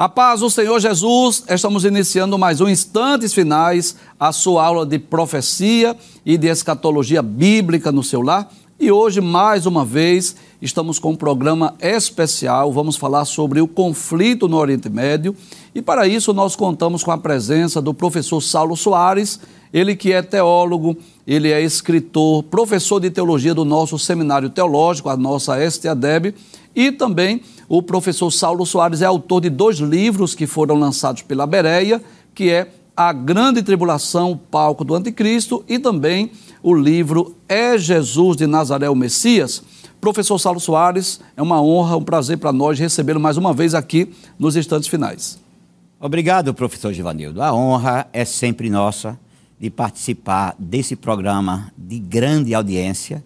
A paz do Senhor Jesus, estamos iniciando mais um Instantes Finais, a sua aula de profecia e de escatologia bíblica no seu lar. E hoje, mais uma vez, estamos com um programa especial. Vamos falar sobre o conflito no Oriente Médio. E para isso, nós contamos com a presença do professor Saulo Soares, ele que é teólogo, ele é escritor, professor de teologia do nosso seminário teológico, a nossa STADEB, e também o professor Saulo Soares é autor de dois livros que foram lançados pela Bereia, que é A Grande Tribulação, Palco do Anticristo, e também o livro É Jesus de Nazaré o Messias. Professor Saulo Soares, é uma honra, um prazer para nós recebê-lo mais uma vez aqui nos instantes finais. Obrigado, professor Givanildo. A honra é sempre nossa de participar desse programa de grande audiência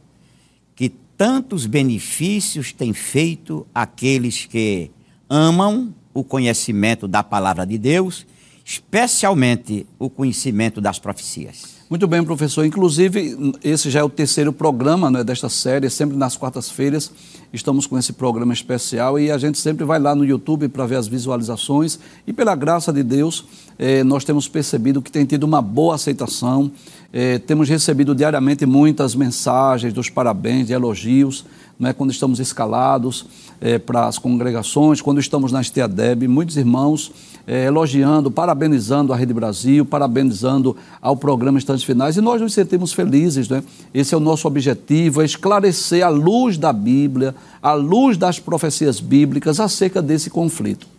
tantos benefícios tem feito aqueles que amam o conhecimento da palavra de Deus, especialmente o conhecimento das profecias. Muito bem, professor. Inclusive, esse já é o terceiro programa né, desta série, sempre nas quartas-feiras estamos com esse programa especial e a gente sempre vai lá no YouTube para ver as visualizações. E pela graça de Deus eh, nós temos percebido que tem tido uma boa aceitação, eh, temos recebido diariamente muitas mensagens dos parabéns, de elogios, né, quando estamos escalados é, para as congregações, quando estamos na Esteadeb, muitos irmãos é, elogiando, parabenizando a Rede Brasil, parabenizando ao programa Instantes Finais, e nós nos sentimos felizes. Né? Esse é o nosso objetivo, é esclarecer a luz da Bíblia, a luz das profecias bíblicas acerca desse conflito.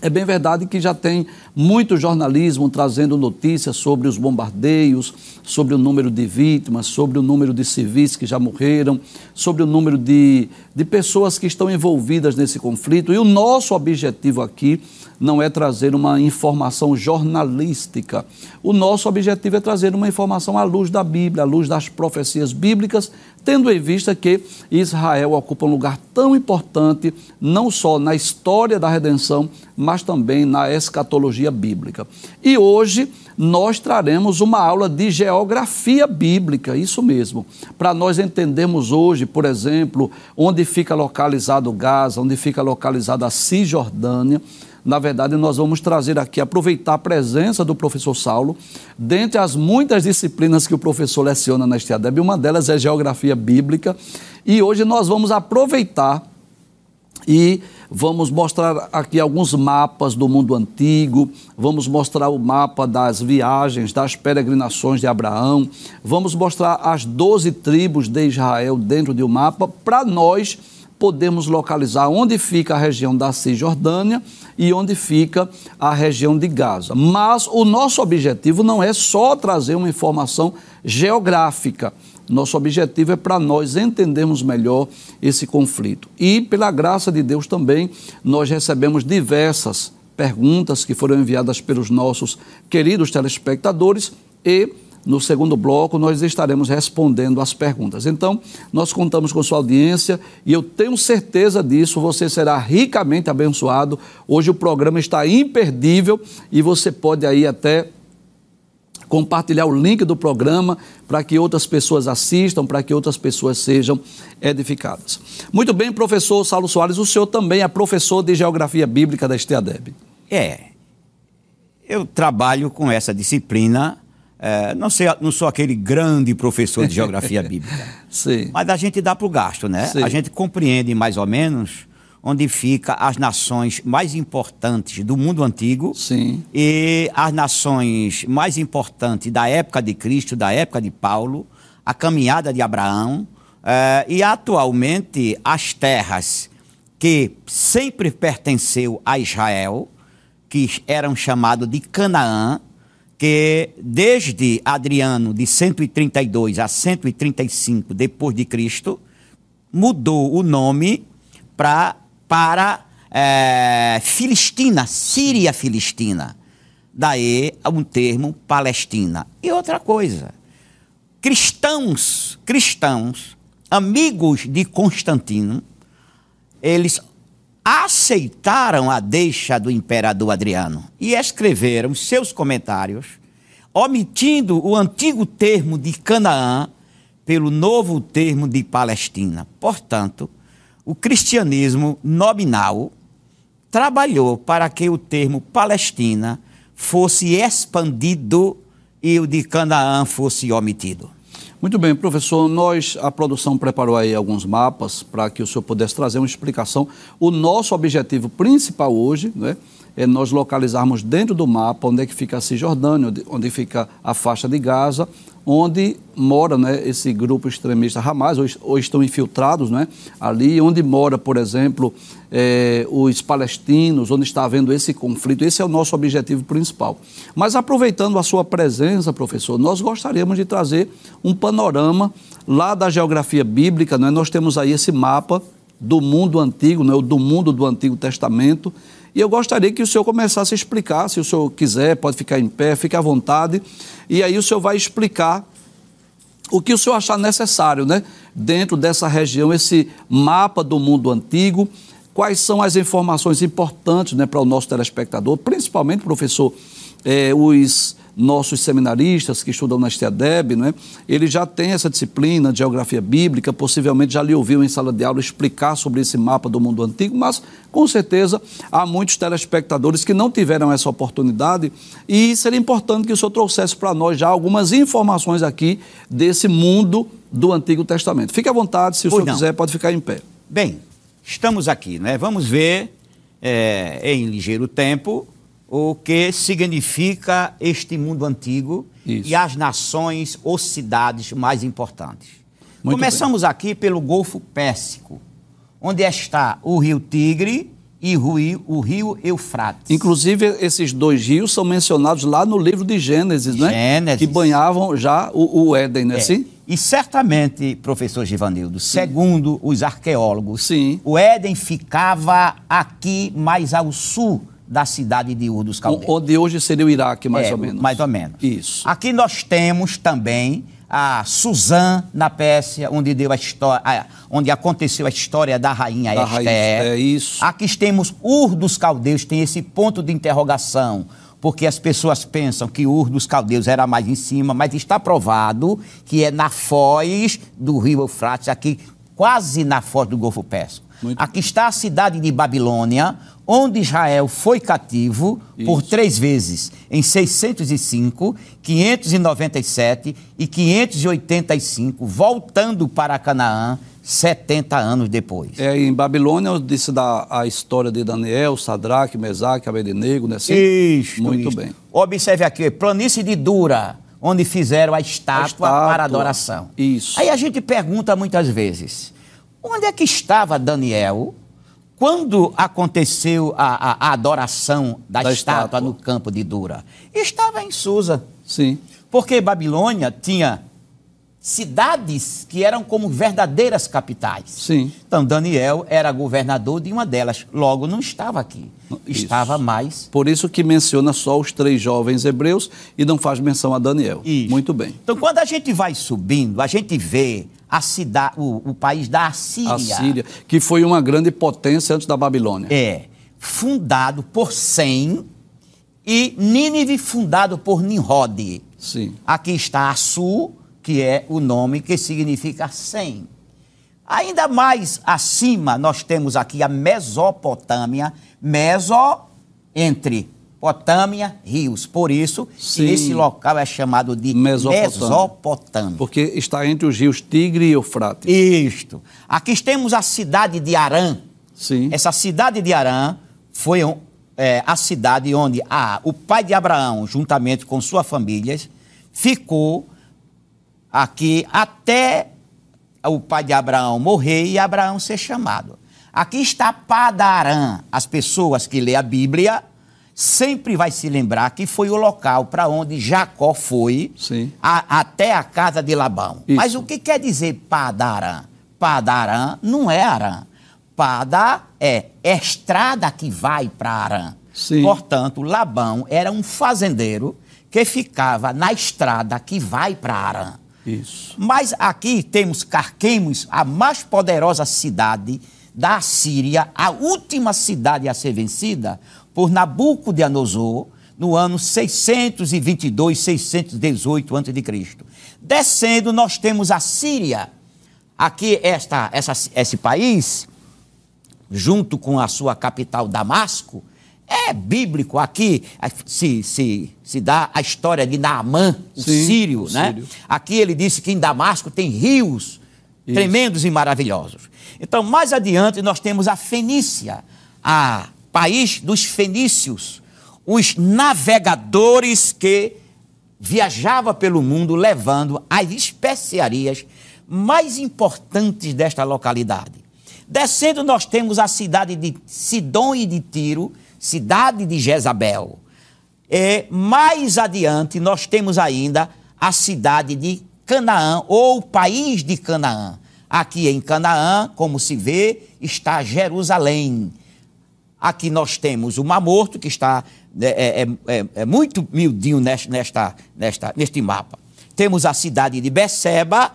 É bem verdade que já tem muito jornalismo trazendo notícias sobre os bombardeios, sobre o número de vítimas, sobre o número de civis que já morreram, sobre o número de, de pessoas que estão envolvidas nesse conflito. E o nosso objetivo aqui não é trazer uma informação jornalística. O nosso objetivo é trazer uma informação à luz da Bíblia, à luz das profecias bíblicas, tendo em vista que Israel ocupa um lugar tão importante, não só na história da redenção, mas também na escatologia bíblica. E hoje nós traremos uma aula de geografia bíblica, isso mesmo, para nós entendermos hoje, por exemplo, onde fica localizado Gaza, onde fica localizada a Cisjordânia na verdade, nós vamos trazer aqui, aproveitar a presença do professor Saulo, dentre as muitas disciplinas que o professor leciona na Estiadeb, uma delas é Geografia Bíblica, e hoje nós vamos aproveitar e vamos mostrar aqui alguns mapas do mundo antigo, vamos mostrar o mapa das viagens, das peregrinações de Abraão, vamos mostrar as doze tribos de Israel dentro de um mapa, para nós podemos localizar onde fica a região da Cisjordânia e onde fica a região de Gaza. Mas o nosso objetivo não é só trazer uma informação geográfica. Nosso objetivo é para nós entendermos melhor esse conflito. E, pela graça de Deus também, nós recebemos diversas perguntas que foram enviadas pelos nossos queridos telespectadores e no segundo bloco, nós estaremos respondendo as perguntas. Então, nós contamos com sua audiência e eu tenho certeza disso, você será ricamente abençoado. Hoje o programa está imperdível e você pode aí até compartilhar o link do programa para que outras pessoas assistam, para que outras pessoas sejam edificadas. Muito bem, professor Saulo Soares, o senhor também é professor de Geografia Bíblica da Esteadeb. É. Eu trabalho com essa disciplina é, não, sei, não sou aquele grande professor de geografia bíblica. Sim. Mas a gente dá para o gasto, né? Sim. A gente compreende mais ou menos onde fica as nações mais importantes do mundo antigo Sim. e as nações mais importantes da época de Cristo, da época de Paulo, a caminhada de Abraão é, e atualmente as terras que sempre pertenceu a Israel, que eram chamados de Canaã, que desde Adriano de 132 a 135 depois de Cristo mudou o nome pra, para é, Filistina, Síria Filistina. Daí um termo Palestina. E outra coisa, cristãos, cristãos, amigos de Constantino, eles aceitaram a deixa do imperador Adriano e escreveram seus comentários, omitindo o antigo termo de Canaã pelo novo termo de Palestina. Portanto, o cristianismo nominal trabalhou para que o termo Palestina fosse expandido e o de Canaã fosse omitido? Muito bem, professor. Nós, a produção preparou aí alguns mapas para que o senhor pudesse trazer uma explicação. O nosso objetivo principal hoje, né, é nós localizarmos dentro do mapa onde é que fica a Cisjordânia, onde fica a faixa de Gaza, onde mora né, esse grupo extremista Hamas, ou, ou estão infiltrados né, ali, onde mora, por exemplo, é, os palestinos, onde está havendo esse conflito. Esse é o nosso objetivo principal. Mas aproveitando a sua presença, professor, nós gostaríamos de trazer um panorama lá da geografia bíblica. Né? Nós temos aí esse mapa do mundo antigo, né, do mundo do Antigo Testamento, e eu gostaria que o senhor começasse a explicar, se o senhor quiser, pode ficar em pé, fique à vontade. E aí o senhor vai explicar o que o senhor achar necessário, né? Dentro dessa região, esse mapa do mundo antigo, quais são as informações importantes né, para o nosso telespectador, principalmente, professor, é, os nossos seminaristas que estudam na STEADEB, né, ele já tem essa disciplina de geografia bíblica, possivelmente já lhe ouviu em sala de aula explicar sobre esse mapa do mundo antigo, mas com certeza há muitos telespectadores que não tiveram essa oportunidade e seria importante que o senhor trouxesse para nós já algumas informações aqui desse mundo do Antigo Testamento. Fique à vontade, se o pois senhor não. quiser, pode ficar em pé. Bem, estamos aqui, né? Vamos ver é, em ligeiro tempo o que significa este mundo antigo Isso. e as nações ou cidades mais importantes. Muito Começamos bem. aqui pelo Golfo Pérsico, onde está o rio Tigre e o rio, Eufrates. Inclusive, esses dois rios são mencionados lá no livro de Gênesis, né? Gênesis. Que banhavam já o, o Éden, não é, é assim? E certamente, professor Givanildo, Sim. segundo os arqueólogos, Sim. o Éden ficava aqui mais ao sul da cidade de Ur dos Caldeus. Onde hoje seria o Iraque, mais é, ou menos. Mais ou menos. Isso. Aqui nós temos também a Suzã, na Pérsia, onde, deu a história, onde aconteceu a história da rainha da Esther. É isso. Aqui temos Ur dos Caldeus, tem esse ponto de interrogação, porque as pessoas pensam que Ur dos Caldeus era mais em cima, mas está provado que é na foz do rio Eufrates, aqui quase na foz do Golfo Pérsico. Muito Aqui está a cidade de Babilônia, onde Israel foi cativo Isso. por três vezes, em 605, 597 e 585, voltando para Canaã 70 anos depois. É em Babilônia onde se dá a história de Daniel, Sadraque, Mesaque, Abednego, né? Sim? Isso, Muito isso. bem. Observe aqui, planície de Dura, onde fizeram a estátua, a estátua para adoração. Isso. Aí a gente pergunta muitas vezes, onde é que estava Daniel quando aconteceu a, a, a adoração da, da estátua, estátua, no campo de Dura? Estava em Susa. Sim. Porque Babilônia tinha cidades que eram como verdadeiras capitais. Sim. Então Daniel era governador de uma delas, logo não estava aqui. Isso. Estava mais. Por isso que menciona só os três jovens hebreus e não faz menção a Daniel. Isso. Muito bem. Então quando a gente vai subindo, a gente vê a cidade, o, o país da Assíria. Assíria, que foi uma grande potência antes da Babilônia. É. Fundado por Sem e Nínive fundado por Nimrod. Sim. Aqui está Assu, que é o nome que significa Sem. Ainda mais acima, nós temos aqui a Mesopotâmia, Meso entre Potâmia, rios. Por isso, esse local é chamado de Mesopotâmia. Mesopotâmia. Porque está entre os rios Tigre e Eufrates. Isto. Aqui temos a cidade de Arã. Sim. Essa cidade de Arã foi é, a cidade onde ah, o pai de Abraão, juntamente com sua família, ficou aqui até o pai de Abraão morrer e Abraão ser chamado. Aqui está Padarã. As pessoas que lê a Bíblia sempre vai se lembrar que foi o local para onde Jacó foi a, até a casa de Labão. Isso. Mas o que quer dizer Padarã? Padarã não é Arã. Pada é estrada que vai para Arã. Sim. Portanto, Labão era um fazendeiro que ficava na estrada que vai para Arã. Isso. Mas aqui temos Carquemos, a mais poderosa cidade da Síria, a última cidade a ser vencida, por Nabucodonosor no ano 622, 618 a.C. Descendo, nós temos a Síria. Aqui, esta, essa, esse país, junto com a sua capital Damasco, é bíblico. Aqui se, se, se dá a história de Naamã, o Sim, sírio, né? Sírio. Aqui ele disse que em Damasco tem rios Isso. tremendos e maravilhosos. Então, mais adiante, nós temos a Fenícia, a país dos fenícios, os navegadores que viajava pelo mundo levando as especiarias mais importantes desta localidade. Descendo, nós temos a cidade de Sidom e de Tiro, cidade de Jezabel. E mais adiante, nós temos ainda a cidade de Canaã, ou o país de Canaã. Aqui em Canaã, como se vê, está Jerusalém. Aqui nós temos o Mar Morto, que está é, é, é, é muito miudinho nesta, nesta, neste mapa. Temos a cidade de Beceba,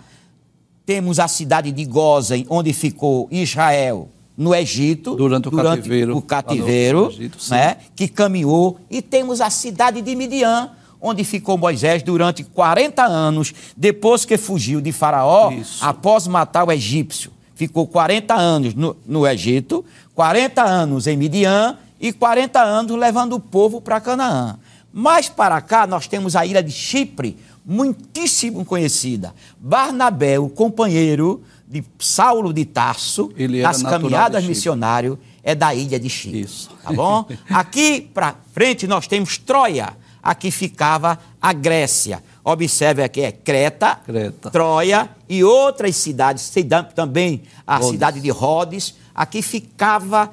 temos a cidade de Gozen, onde ficou Israel no Egito. Durante o durante cativeiro. O cativeiro, Egito, né, que caminhou. E temos a cidade de Midian, onde ficou Moisés durante 40 anos, depois que fugiu de Faraó, Isso. após matar o egípcio. Ficou 40 anos no, no Egito, 40 anos em Midian e 40 anos levando o povo para Canaã. Mais para cá, nós temos a ilha de Chipre, muitíssimo conhecida. Barnabé, o companheiro de Saulo de Tarso, nas caminhadas missionário, é da ilha de Chipre. Isso. Tá bom? Aqui para frente nós temos Troia. Aqui ficava a Grécia. Observe aqui, é Creta, Creta. Troia e outras cidades, também a Rhodes. cidade de Rhodes. Aqui ficava,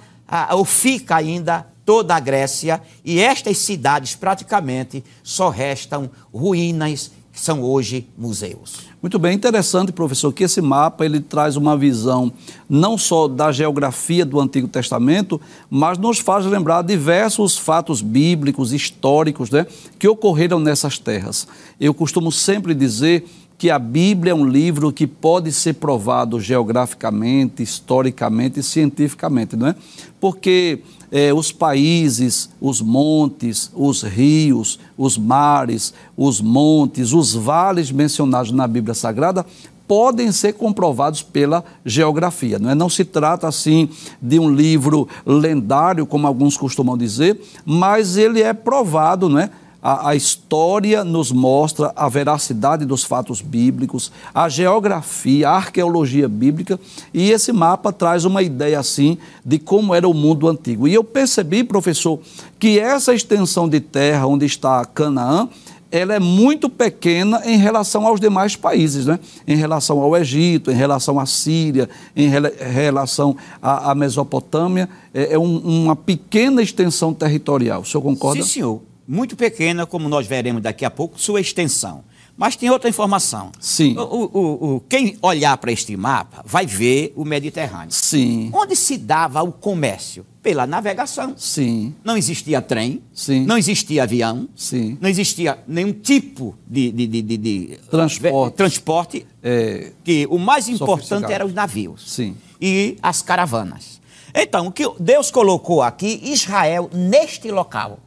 ou fica ainda, toda a Grécia, e estas cidades praticamente só restam ruínas são hoje museus. Muito bem, interessante, professor, que esse mapa ele traz uma visão não só da geografia do Antigo Testamento, mas nos faz lembrar diversos fatos bíblicos, históricos, né, que ocorreram nessas terras. Eu costumo sempre dizer que a Bíblia é um livro que pode ser provado geograficamente, historicamente e cientificamente, não é? Porque é, os países, os montes, os rios, os mares, os montes, os vales mencionados na Bíblia Sagrada podem ser comprovados pela geografia. Não, é? não se trata assim de um livro lendário, como alguns costumam dizer, mas ele é provado, não é? A, a, história nos mostra a veracidade dos fatos bíblicos, a geografia, a arqueologia bíblica, e esse mapa traz uma ideia assim de como era o mundo antigo. E eu percebi, professor, que essa extensão de terra onde está Canaã, ela é muito pequena em relação aos demais países, né? em relação ao Egito, em relação à Síria, em relação à, à Mesopotâmia. É, é um, uma pequena extensão territorial. O senhor concorda? Sim, senhor muito pequena, como nós veremos daqui a pouco, sua extensão. Mas tem outra informação. Sim. O, o, o quem olhar para este mapa vai ver o Mediterrâneo. Sim. Onde se dava o comércio? Pela navegação. Sim. Não existia trem. Sim. Não existia avião. Sim. Não existia nenhum tipo de, de, de, de, de transporte. transporte é, que o mais importante eram os navios. Sim. E as caravanas. Então, o que Deus colocou aqui, Israel, neste local.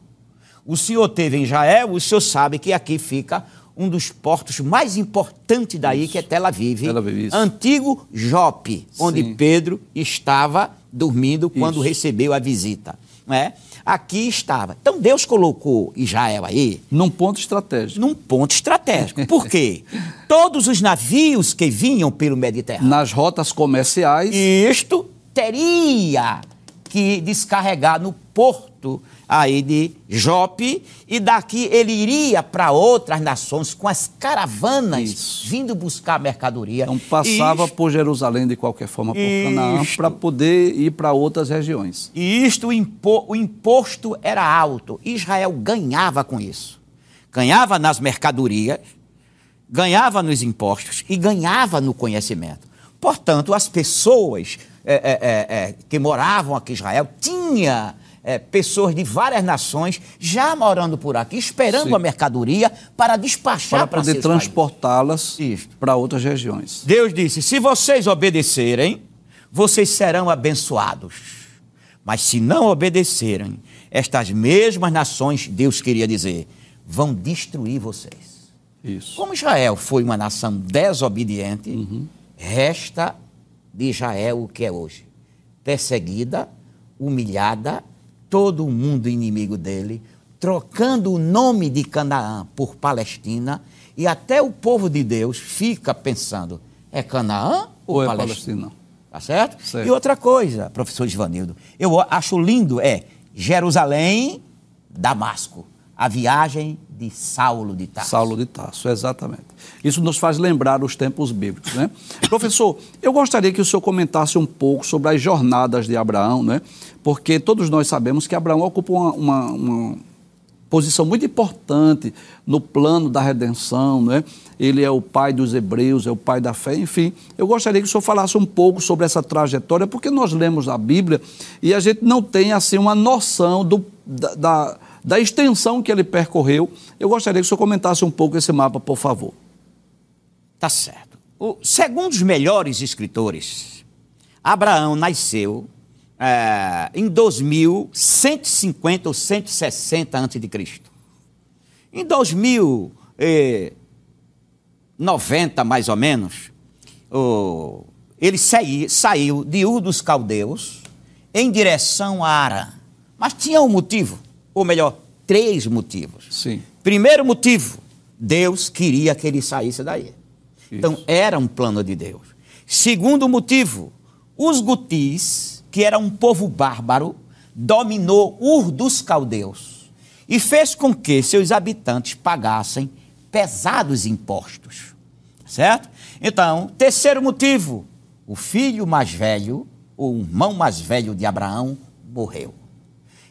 O senhor teve em Israel, o senhor sabe que aqui fica um dos portos mais importantes daí, isso. que é Tel Aviv. Tel Aviv antigo Jope, onde Sim. Pedro estava dormindo quando isso. recebeu a visita. Né? Aqui estava. Então Deus colocou Israel aí. Num ponto estratégico. Num ponto estratégico. Por quê? Todos os navios que vinham pelo Mediterrâneo. Nas rotas comerciais. Isto teria que descarregar no porto aí de Jope, e daqui ele iria para outras nações com as caravanas Isso. vindo buscar mercadoria. Então passava isto, por Jerusalém de qualquer forma, por Canaã, para poder ir para outras regiões. E isto, o, impo, o imposto era alto. Israel ganhava com isso. Ganhava nas mercadorias, ganhava nos impostos e ganhava no conhecimento. Portanto, as pessoas é, é, é, que moravam aqui em Israel tinham é, pessoas de várias nações já morando por aqui, esperando Sim. a mercadoria para despachar para poder transportá-las para outras regiões. Deus disse: se vocês obedecerem, vocês serão abençoados. Mas se não obedecerem, estas mesmas nações, Deus queria dizer, vão destruir vocês. Isso. Como Israel foi uma nação desobediente, uhum. resta de Israel o que é hoje perseguida, humilhada, todo o mundo inimigo dele, trocando o nome de Canaã por Palestina, e até o povo de Deus fica pensando: é Canaã ou, ou é Palestina? Palestina? Tá certo? certo? E outra coisa, professor Ivanildo, eu acho lindo é Jerusalém, Damasco, a viagem de Saulo de Tarso. Saulo de Tarso, exatamente. Isso nos faz lembrar os tempos bíblicos, né? Professor, eu gostaria que o senhor comentasse um pouco sobre as jornadas de Abraão, né? Porque todos nós sabemos que Abraão ocupa uma, uma, uma posição muito importante no plano da redenção, né? Ele é o pai dos hebreus, é o pai da fé, enfim. Eu gostaria que o senhor falasse um pouco sobre essa trajetória, porque nós lemos a Bíblia e a gente não tem assim uma noção do, da, da, da extensão que ele percorreu. Eu gostaria que o senhor comentasse um pouco esse mapa, por favor. Tá certo. O, segundo os melhores escritores, Abraão nasceu é, em 2150 ou 160 a.C. Em 2090, mais ou menos, o, ele saí, saiu de Ur dos Caldeus em direção a Arã. Mas tinha um motivo, ou melhor, três motivos. Sim. Primeiro motivo, Deus queria que ele saísse daí. Isso. Então, era um plano de Deus. Segundo motivo, os gutis que era um povo bárbaro, dominou Ur dos caldeus e fez com que seus habitantes pagassem pesados impostos. Certo? Então, terceiro motivo, o filho mais velho, o irmão mais velho de Abraão, morreu.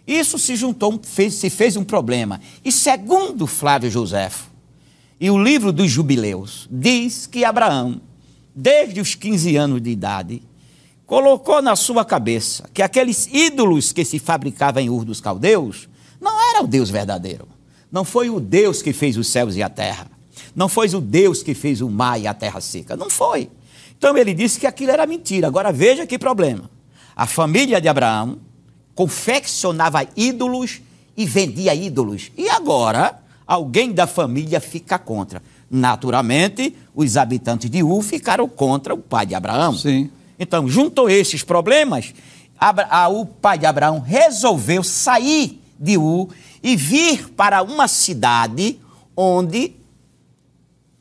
Isso se juntou, fez, se fez um problema. E segundo Flávio Joséfo, e o livro dos Jubileus, diz que Abraão, desde os 15 anos de idade, colocou na sua cabeça que aqueles ídolos que se fabricavam em Ur dos Caldeus não era o Deus verdadeiro. Não foi o Deus que fez os céus e a terra. Não foi o Deus que fez o mar e a terra seca. Não foi. Então ele disse que aquilo era mentira. Agora veja que problema. A família de Abraão confeccionava ídolos e vendia ídolos. E agora alguém da família fica contra. Naturalmente, os habitantes de Ur ficaram contra o pai de Abraão. Sim. Então, juntou esses problemas, o pai de Abraão resolveu sair de Ur e vir para uma cidade onde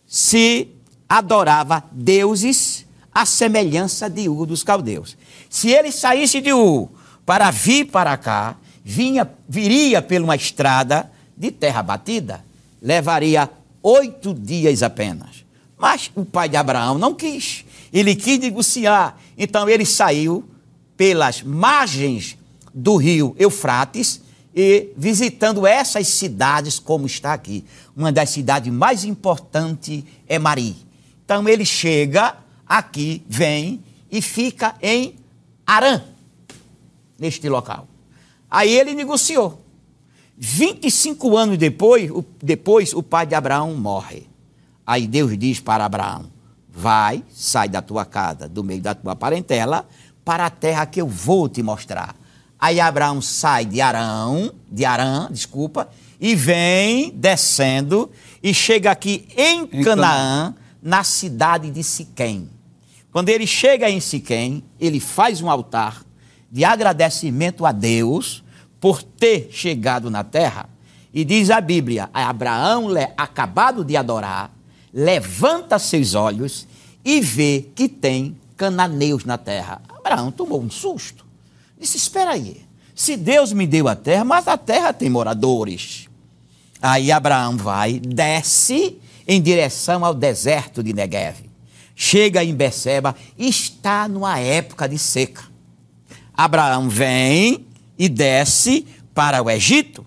se adorava deuses à semelhança de Ur dos caldeus. Se ele saísse de Ur para vir para cá, vinha, viria por uma estrada de terra batida, levaria oito dias apenas. Mas o pai de Abraão não quis. Ele quis negociar. Então ele saiu pelas margens do rio Eufrates e visitando essas cidades, como está aqui. Uma das cidades mais importantes é Mari. Então ele chega aqui, vem e fica em Arã, neste local. Aí ele negociou. 25 anos depois, depois o pai de Abraão morre. Aí Deus diz para Abraão: Vai, sai da tua casa, do meio da tua parentela, para a terra que eu vou te mostrar. Aí Abraão sai de Arão, de Arã, desculpa, e vem descendo e chega aqui em, em Canaã, na cidade de Siquém. Quando ele chega em Siquém, ele faz um altar de agradecimento a Deus por ter chegado na terra. E diz a Bíblia: Abraão, acabado de adorar, levanta seus olhos e vê que tem cananeus na terra. Abraão tomou um susto. Disse: Espera aí, se Deus me deu a terra, mas a terra tem moradores. Aí Abraão vai, desce em direção ao deserto de Negev. Chega em Beceba, está numa época de seca. Abraão vem e desce para o Egito.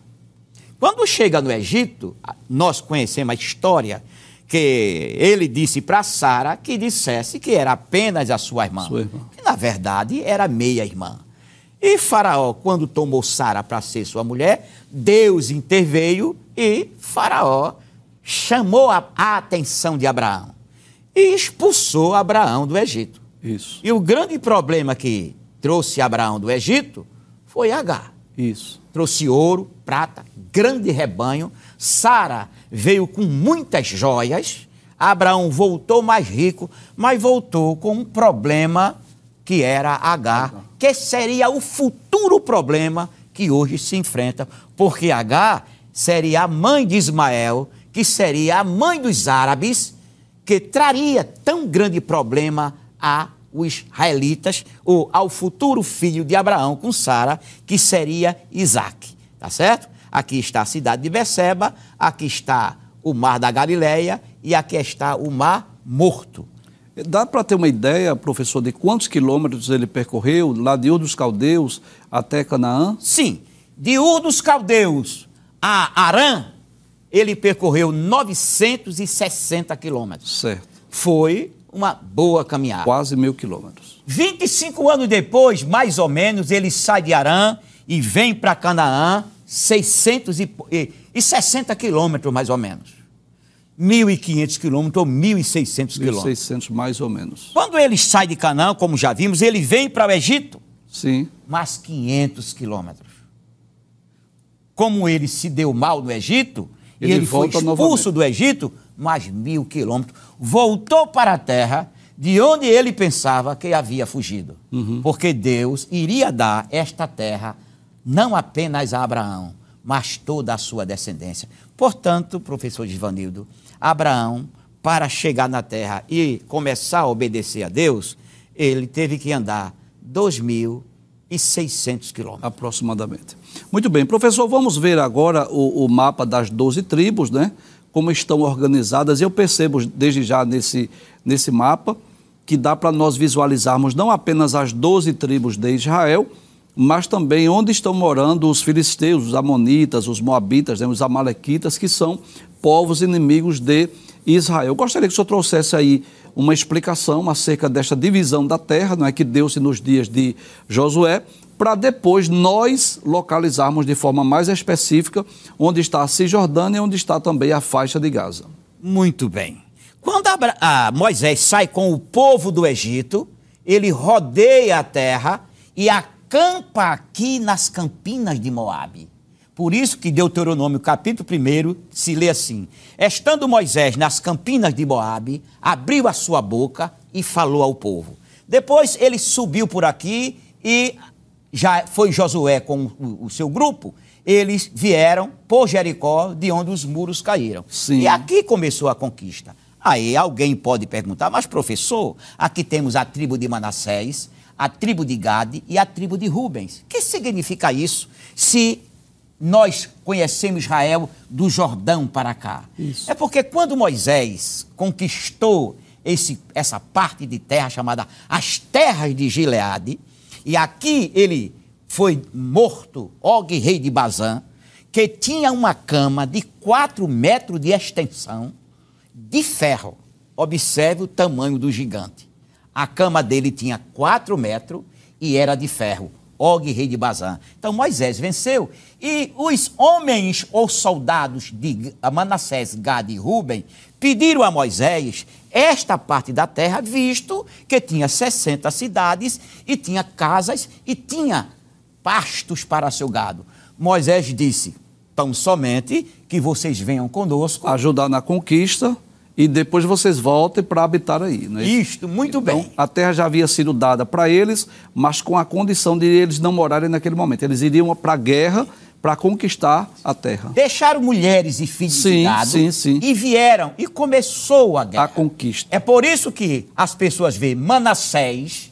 Quando chega no Egito, nós conhecemos a história que ele disse para Sara que dissesse que era apenas a sua irmã, sua irmã. que na verdade era meia irmã. E Faraó, quando tomou Sara para ser sua mulher, Deus interveio e Faraó chamou a, a, atenção de Abraão e expulsou Abraão do Egito. Isso. E o grande problema que trouxe Abraão do Egito foi Agar. Isso. Trouxe ouro, prata, grande rebanho. Sara veio com muitas joias. Abraão voltou mais rico, mas voltou com um problema que era Agar, que seria o futuro problema que hoje se enfrenta, porque H seria a mãe de Ismael, que seria a mãe dos árabes, que traria tão grande problema a os israelitas ou ao futuro filho de Abraão com Sara, que seria Isaac. Tá certo? Aqui está a cidade de Beceba, aqui está o mar da Galileia e aqui está o mar morto. Dá para ter uma ideia, professor, de quantos quilômetros ele percorreu, lá de Ur dos Caldeus até Canaã? Sim, de Ur dos Caldeus a Arã, ele percorreu 960 quilômetros. Certo. Foi uma boa caminhada. Quase mil quilômetros. 25 anos depois, mais ou menos, ele sai de Arã e vem para Canaã, 660 quilômetros, mais ou menos. 1.500 quilômetros ou 1.600 quilômetros. 1.600 mais ou menos. Quando ele sai de Canaã, como já vimos, ele vem para o Egito. Sim. Mais 500 quilômetros. Como ele se deu mal no Egito, ele, ele foi expulso novamente. do Egito, mais mil quilômetros, voltou para a terra de onde ele pensava que havia fugido. Uhum. Porque Deus iria dar esta terra não apenas a Abraão, mas toda a sua descendência. Portanto, professor Givanildo, Abraão, para chegar na terra e começar a obedecer a Deus, ele teve que andar 2.600 quilômetros. Aproximadamente. Muito bem, professor, vamos ver agora o, o mapa das 12 tribos, né? Como estão organizadas. Eu percebo desde já nesse, nesse mapa que dá para nós visualizarmos não apenas as 12 tribos de Israel, mas também onde estão morando os filisteus, os amonitas, os moabitas, né, os amalequitas, que são povos inimigos de Israel. Eu gostaria que o senhor trouxesse aí uma explicação acerca desta divisão da terra, não é que deu-se nos dias de Josué, para depois nós localizarmos de forma mais específica onde está a Cisjordânia e onde está também a faixa de Gaza. Muito bem. Quando a Moisés sai com o povo do Egito, ele rodeia a terra e acampa aqui nas campinas de Moabe. Por isso que Deuteronômio capítulo 1 se lê assim: Estando Moisés nas campinas de Moabe, abriu a sua boca e falou ao povo. Depois ele subiu por aqui e já foi Josué com o, o seu grupo, eles vieram por Jericó, de onde os muros caíram. Sim. E aqui começou a conquista. Aí alguém pode perguntar, mas professor, aqui temos a tribo de Manassés, a tribo de Gade e a tribo de Rubens. O que significa isso? Se nós conhecemos Israel do Jordão para cá. Isso. É porque quando Moisés conquistou esse, essa parte de terra chamada as terras de Gileade, e aqui ele foi morto, Og, rei de Bazã, que tinha uma cama de 4 metros de extensão, de ferro. Observe o tamanho do gigante. A cama dele tinha 4 metros e era de ferro. Og, rei de Bazã. Então Moisés venceu. E os homens ou soldados de Manassés, Gad e Ruben pediram a Moisés esta parte da terra, visto que tinha 60 cidades e tinha casas e tinha pastos para seu gado. Moisés disse: tão somente que vocês venham conosco. Ajudar na conquista e depois vocês voltem para habitar aí. Não é Isto, muito então, bem. A terra já havia sido dada para eles, mas com a condição de eles não morarem naquele momento. Eles iriam para a guerra para conquistar a terra. Deixaram mulheres e filhos sim, de gado sim, sim. e vieram e começou a guerra. A conquista. É por isso que as pessoas veem Manassés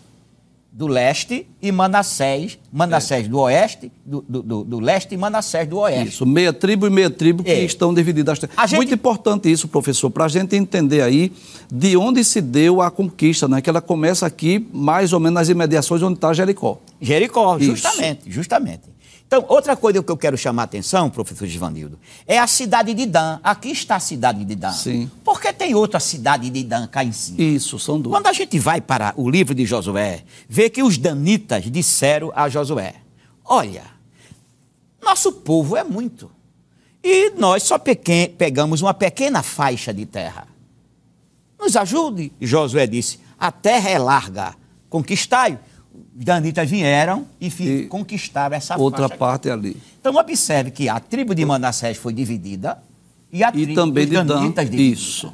do leste e Manassés, Manassés é. do oeste, do, do, do, leste e Manassés do oeste. Isso, meia tribo e meia tribo que é. estão divididas. Gente... Muito importante isso, professor, para a gente entender aí de onde se deu a conquista, né? Que ela começa aqui, mais ou menos nas imediações onde está Jericó. Jericó, justamente, isso. justamente. Então, outra coisa que eu quero chamar a atenção, professor Givanildo, é a cidade de Dan. Aqui está a cidade de Dan. Sim. Por que tem outra cidade de Dan cá em cima? Isso, são duas. Quando a gente vai para o livro de Josué, vê que os danitas disseram a Josué: Olha, nosso povo é muito. E nós só pegamos uma pequena faixa de terra. Nos ajude. Josué disse: A terra é larga, conquistai danitas vieram e, e conquistaram essa outra parte ali. Então observe que a tribo de Manassés foi dividida e a tribo também danitas dividida. Isso.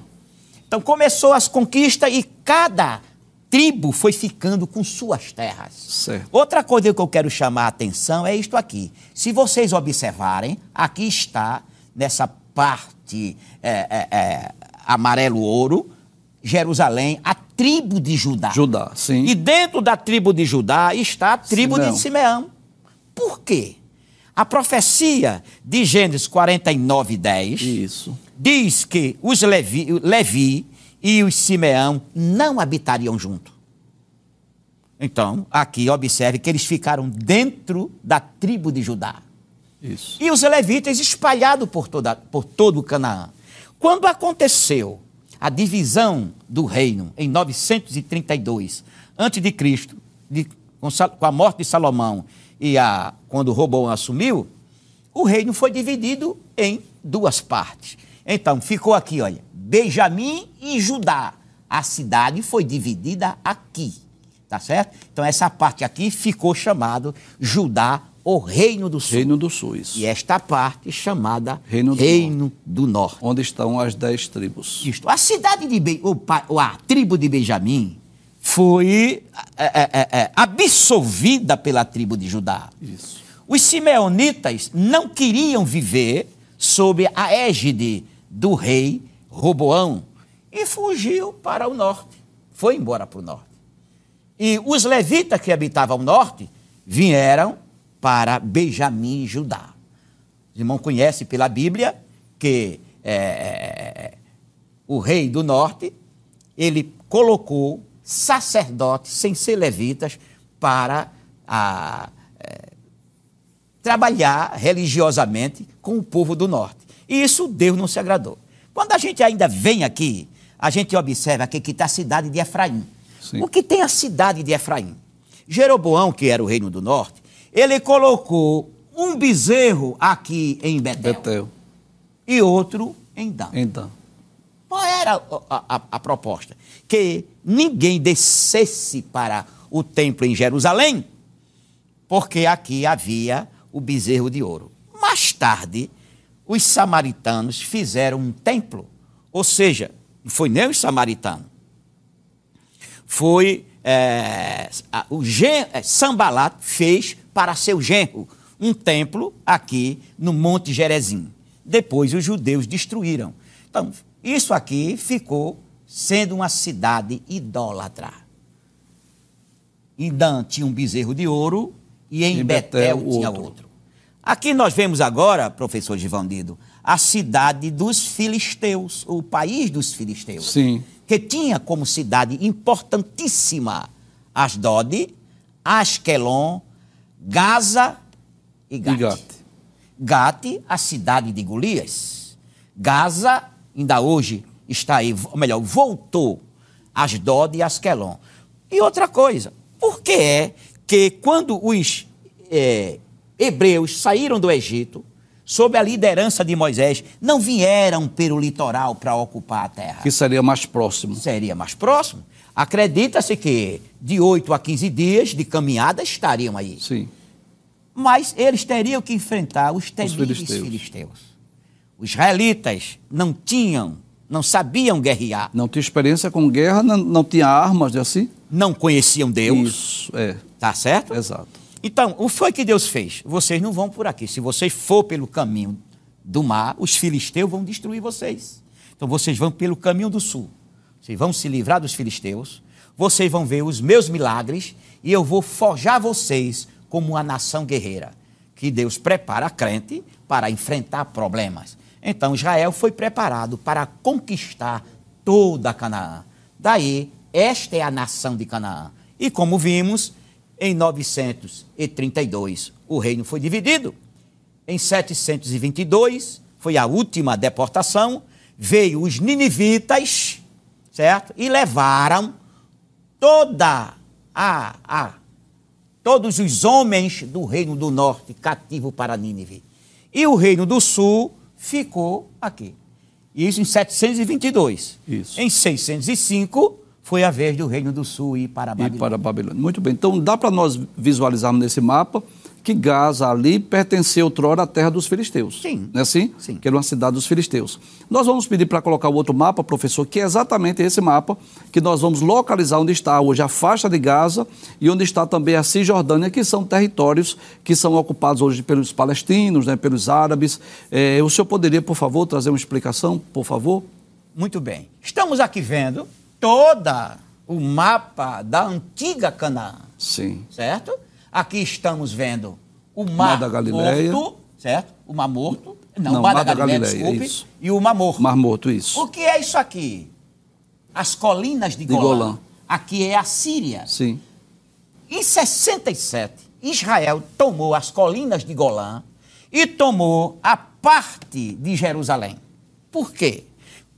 Então começou as conquistas e cada tribo foi ficando com suas terras. Certo. Outra coisa que eu quero chamar a atenção é isto aqui. Se vocês observarem, aqui está, nessa parte é, é, é, amarelo-ouro, Jerusalém, a tribo de Judá. Judá, sim. E dentro da tribo de Judá está a tribo Simeão. de Simeão. Por quê? A profecia de Gênesis 49, 10 Isso. diz que os Levi, Levi e os Simeão não habitariam junto. Então, aqui observe que eles ficaram dentro da tribo de Judá. Isso. E os levitas espalhados por, toda, por todo o Canaã. Quando aconteceu a divisão do reino em 932 a.C., com, com a morte de Salomão e a, quando Roboão assumiu, o reino foi dividido em duas partes. Então, ficou aqui, olha, Benjamim e Judá. A cidade foi dividida aqui, tá certo? Então essa parte aqui ficou chamado Judá, o Reino do Sul. Reino do Sul, isso. E esta parte chamada Reino do, Reino Norte. do Norte. Onde estão as dez tribos. Isto. A cidade de Be... ou a tribo de Benjamim foi é, é, é, é, absolvida pela tribo de Judá. Isso. Os simeonitas não queriam viver sob a égide do rei Roboão e fugiu para o norte. Foi embora para o norte. E os levitas que habitavam o norte vieram para Benjamim e Judá. Os irmãos conhecem pela Bíblia que é, o rei do norte, ele colocou sacerdotes, sem ser levitas, para a, é, trabalhar religiosamente com o povo do norte. E isso Deus não se agradou. Quando a gente ainda vem aqui, a gente observa aqui que está a cidade de Efraim. Sim. O que tem a cidade de Efraim? Jeroboão, que era o reino do norte, ele colocou um bezerro aqui em Betel, Betel. e outro em Dan. Dan. Qual era a, a, a proposta? Que ninguém descesse para o templo em Jerusalém, porque aqui havia o bezerro de ouro. Mais tarde, os samaritanos fizeram um templo. Ou seja, não foi nem os samaritanos. Foi é, o gen, é, Sambalat fez para seu genro um templo aqui no Monte Gerezim. Depois os judeus destruíram. Então, isso aqui ficou sendo uma cidade idólatra. Em Dan tinha um bezerro de ouro e em, em Betel, Betel, tinha outro. outro. Aqui nós vemos agora, professor Givandido, a cidade dos filisteus, o país dos filisteus. Sim. Que tinha como cidade importantíssima Asdod, Askelon, Gaza e Gate. E Gate. A cidade de Golias. Gaza, ainda hoje está aí, ou melhor, voltou Asdod e Askelon. E outra coisa, por que é que quando os é, hebreus saíram do Egito, sob a liderança de Moisés, não vieram pelo litoral para ocupar a terra. Que seria mais próximo. Seria mais próximo. Acredita-se que de 8 a 15 dias de caminhada estariam aí. Sim. Mas eles teriam que enfrentar os temíveis filisteus. filisteus. Os israelitas não tinham, não sabiam guerrear. Não tinham experiência com guerra, não, não tinham armas de assim? Não conheciam Deus. Isso, é. Tá certo? Exato. Então, o que foi que Deus fez? Vocês não vão por aqui. Se vocês for pelo caminho do mar, os filisteus vão destruir vocês. Então, vocês vão pelo caminho do sul. Vocês vão se livrar dos filisteus. Vocês vão ver os meus milagres e eu vou forjar vocês como uma nação guerreira. Que Deus prepara a crente para enfrentar problemas. Então, Israel foi preparado para conquistar toda a Canaã. Daí, esta é a nação de Canaã. E como vimos, em 932, o reino foi dividido. Em 722, foi a última deportação, veio os ninivitas, certo? E levaram toda a, a todos os homens do reino do norte cativo para Nínive. E o reino do sul ficou aqui. Isso em 722. Isso. Em 605, foi a vez do Reino do Sul ir para a Babilônia. Ir para a Babilônia. Muito bem. Então, dá para nós visualizarmos nesse mapa que Gaza ali pertenceu outrora à terra dos filisteus. Sim. Não é assim? Sim. Que era uma cidade dos filisteus. Nós vamos pedir para colocar o outro mapa, professor, que é exatamente esse mapa, que nós vamos localizar onde está hoje a faixa de Gaza e onde está também a Cisjordânia, que são territórios que são ocupados hoje pelos palestinos, né, pelos árabes. É, o senhor poderia, por favor, trazer uma explicação, por favor? Muito bem. Estamos aqui vendo toda o mapa da antiga Canaã. Sim. Certo? Aqui estamos vendo o Mar, mar da Galileia. Morto, certo? O Mar Morto. Não, Não o Mar, mar da, Galileia, da Galileia desculpe. Isso. E o Mar Morto. Mar Morto, isso. O que é isso aqui? As colinas de, de Golã. Golã. Aqui é a Síria. Sim. Em 67, Israel tomou as colinas de Golã e tomou a parte de Jerusalém. Por quê?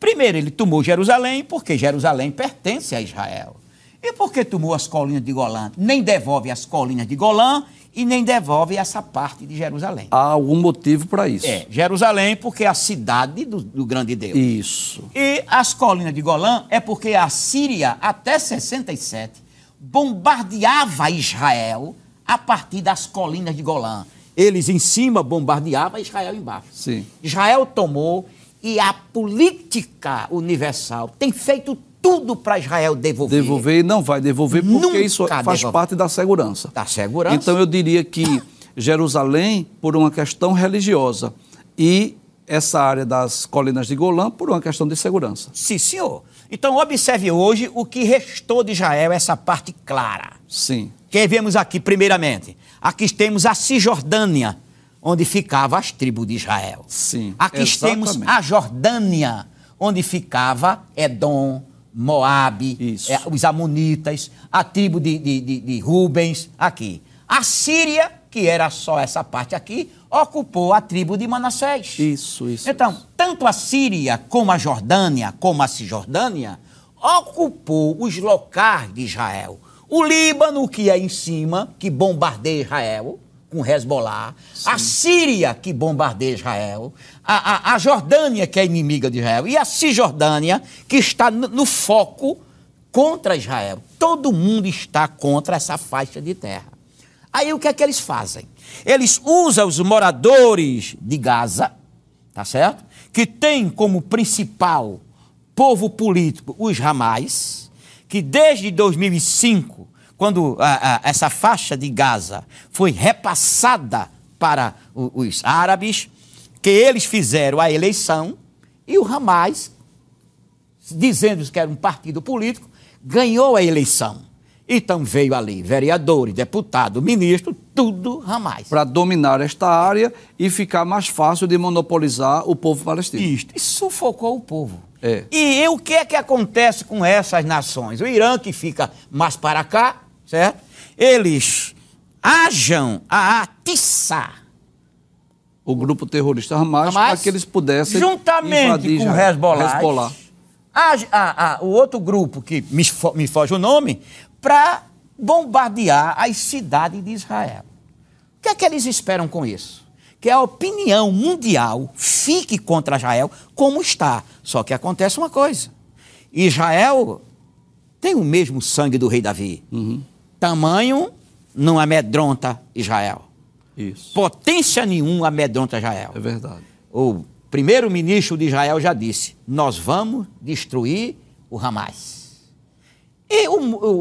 Primeiro, ele tomou Jerusalém porque Jerusalém pertence a Israel. E por que tomou as colinas de Golã? Nem devolve as colinas de Golã e nem devolve essa parte de Jerusalém. Há algum motivo para isso? É, Jerusalém porque é a cidade do, do, grande Deus. Isso. E as colinas de Golã é porque a Síria, até 67, bombardeava Israel a partir das colinas de Golã. Eles em cima bombardeavam Israel embaixo. Sim. Israel tomou e a política universal tem feito tudo para Israel devolver. Devolver e não vai devolver porque Nunca isso faz devolver. parte da segurança. Da segurança. Então eu diria que Jerusalém, por uma questão religiosa, e essa área das colinas de Golã, por uma questão de segurança. Sim, senhor. Então observe hoje o que restou de Israel, essa parte clara. Sim. Que vemos aqui, primeiramente. Aqui temos a Cisjordânia, onde ficava as tribos de Israel. Sim. Aqui exatamente. temos a Jordânia, onde ficava Edom, Moabe, é, os Amonitas, a tribo de, de, de, de Rubens, aqui. A Síria, que era só essa parte aqui, ocupou a tribo de Manassés. Isso, isso. Então, isso. tanto a Síria como a Jordânia, como a Cisjordânia, ocupou os locais de Israel. O Líbano, que é em cima, que bombardeia Israel, com Hezbollah, Sim. a Síria, que bombardeia Israel, a, a, a, Jordânia, que é inimiga de Israel, e a Cisjordânia, que está no, no foco contra Israel. Todo mundo está contra essa faixa de terra. Aí o que é que eles fazem? Eles usam os moradores de Gaza, tá certo? Que tem como principal povo político os ramais, que desde 2005 quando a, a, essa faixa de Gaza foi repassada para os árabes, que eles fizeram a eleição e o Hamas, dizendo que era um partido político, ganhou a eleição. Então veio ali vereadores, deputado, ministro, tudo Hamas. Para dominar esta área e ficar mais fácil de monopolizar o povo palestino. Isto, e sufocou o povo. É. E o que é que acontece com essas nações? O Irã, que fica mais para cá, certo? Eles ajam a atiçar o grupo terrorista Hamas, Hamas para que eles pudessem juntamente com o Hezbollah, Hezbollah. A, a, a, o outro grupo que me, me foge o nome para bombardear as cidades de Israel. O que é que eles esperam com isso? Que a opinião mundial fique contra Israel como está. Só que acontece uma coisa: Israel tem o mesmo sangue do rei Davi. Uhum. Tamanho não amedronta Israel. Isso. Potência nenhuma amedronta Israel. É verdade. O primeiro-ministro de Israel já disse: nós vamos destruir o Hamas. E o,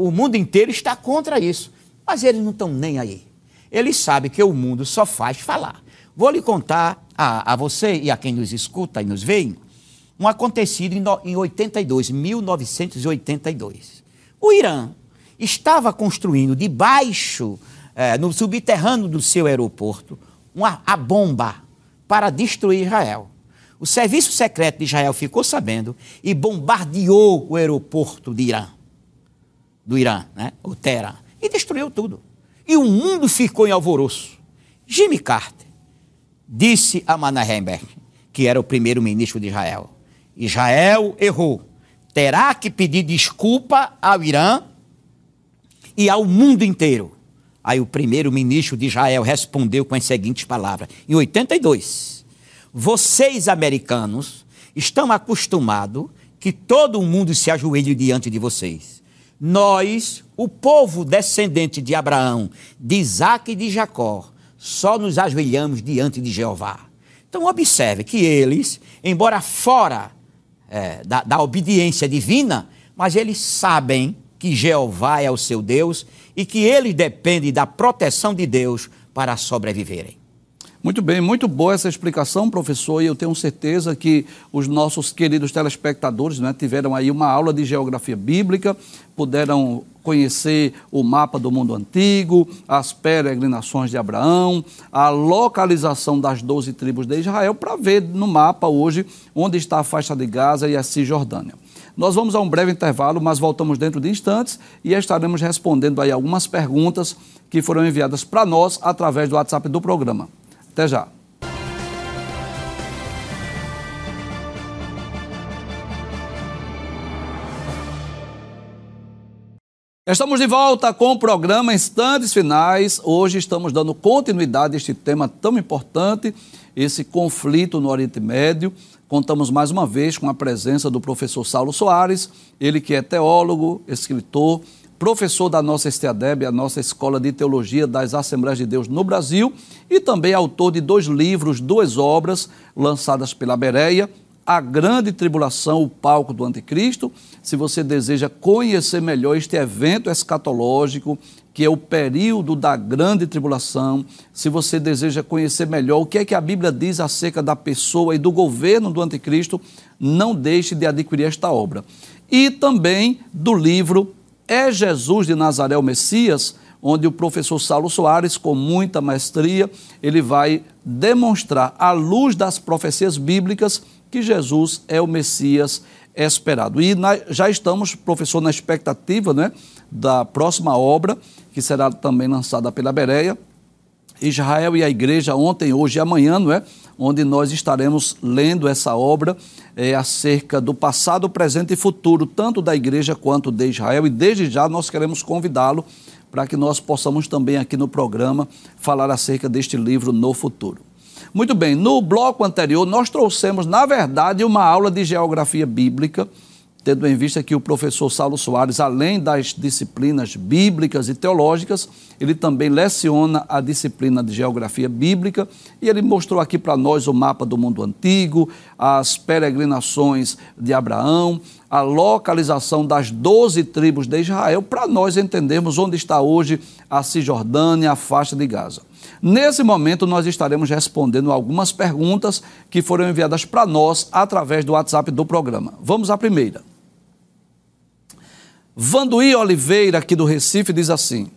o mundo inteiro está contra isso. Mas eles não estão nem aí. Eles sabem que o mundo só faz falar. Vou lhe contar a, a você e a quem nos escuta e nos vê um acontecido em, em 82, 1982. O Irã estava construindo debaixo, é, no subterrâneo do seu aeroporto, uma, a bomba para destruir Israel. O serviço secreto de Israel ficou sabendo e bombardeou o aeroporto de Irã, do Irã, né? o Teherã, e destruiu tudo. E o mundo ficou em alvoroço. Jimmy Carter disse a Manaheimberg, que era o primeiro-ministro de Israel, Israel errou, terá que pedir desculpa ao Irã e ao mundo inteiro. Aí o primeiro-ministro de Israel respondeu com as seguintes palavras: em 82, vocês americanos estão acostumados que todo o mundo se ajoelhe diante de vocês. Nós, o povo descendente de Abraão, de Isaac e de Jacó, só nos ajoelhamos diante de Jeová. Então, observe que eles, embora fora é, da, da obediência divina, mas eles sabem que Jeová é o seu Deus e que eles dependem da proteção de Deus para sobreviverem. Muito bem, muito boa essa explicação, professor, e eu tenho certeza que os nossos queridos telespectadores né, tiveram aí uma aula de geografia bíblica, puderam conhecer o mapa do mundo antigo, as peregrinações de Abraão, a localização das doze tribos de Israel, para ver no mapa hoje onde está a faixa de Gaza e a Cisjordânia. Nós vamos a um breve intervalo, mas voltamos dentro de instantes e estaremos respondendo aí algumas perguntas que foram enviadas para nós através do WhatsApp do programa. Até já. Estamos de volta com o programa Instantes Finais. Hoje estamos dando continuidade a este tema tão importante, esse conflito no Oriente Médio. Contamos mais uma vez com a presença do professor Saulo Soares, ele que é teólogo, escritor, professor da nossa Esteadeb, a nossa Escola de Teologia das Assembleias de Deus no Brasil, e também autor de dois livros, duas obras lançadas pela Bereia, A Grande Tribulação, o Palco do Anticristo. Se você deseja conhecer melhor este evento escatológico, que é o período da grande tribulação, se você deseja conhecer melhor o que é que a Bíblia diz acerca da pessoa e do governo do Anticristo, não deixe de adquirir esta obra. E também do livro é Jesus de Nazaré o Messias, onde o professor Saulo Soares, com muita maestria, ele vai demonstrar, à luz das profecias bíblicas, que Jesus é o Messias esperado. E na, já estamos, professor, na expectativa né, da próxima obra, que será também lançada pela Bereia, Israel e a Igreja, ontem, hoje e amanhã, não é? onde nós estaremos lendo essa obra é, acerca do passado, presente e futuro, tanto da igreja quanto de Israel. E desde já nós queremos convidá-lo para que nós possamos também aqui no programa falar acerca deste livro no futuro. Muito bem, no bloco anterior nós trouxemos, na verdade, uma aula de geografia bíblica tendo em vista que o professor Saulo Soares, além das disciplinas bíblicas e teológicas, ele também leciona a disciplina de geografia bíblica e ele mostrou aqui para nós o mapa do mundo antigo, as peregrinações de Abraão, a localização das doze tribos de Israel, para nós entendermos onde está hoje a Cisjordânia, a faixa de Gaza. Nesse momento, nós estaremos respondendo algumas perguntas que foram enviadas para nós através do WhatsApp do programa. Vamos à primeira. Vanduí Oliveira, aqui do Recife, diz assim: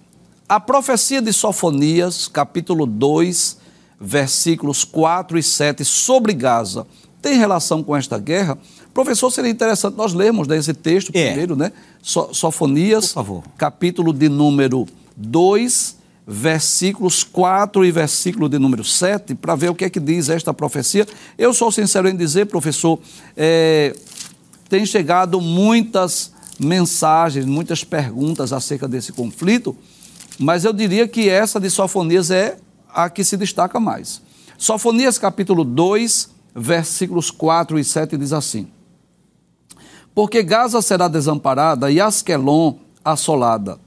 A profecia de Sofonias, capítulo 2, versículos 4 e 7, sobre Gaza, tem relação com esta guerra? Professor, seria interessante nós lermos desse texto é. primeiro, né? So, Sofonias, capítulo de número 2, versículos 4 e versículo de número 7, para ver o que é que diz esta profecia. Eu sou sincero em dizer, professor, é, tem chegado muitas mensagens, muitas perguntas acerca desse conflito, mas eu diria que essa de Sofonias é a que se destaca mais. Sofonias capítulo 2, versículos 4 e 7 diz assim: Porque Gaza será desamparada e Asquelon assolada.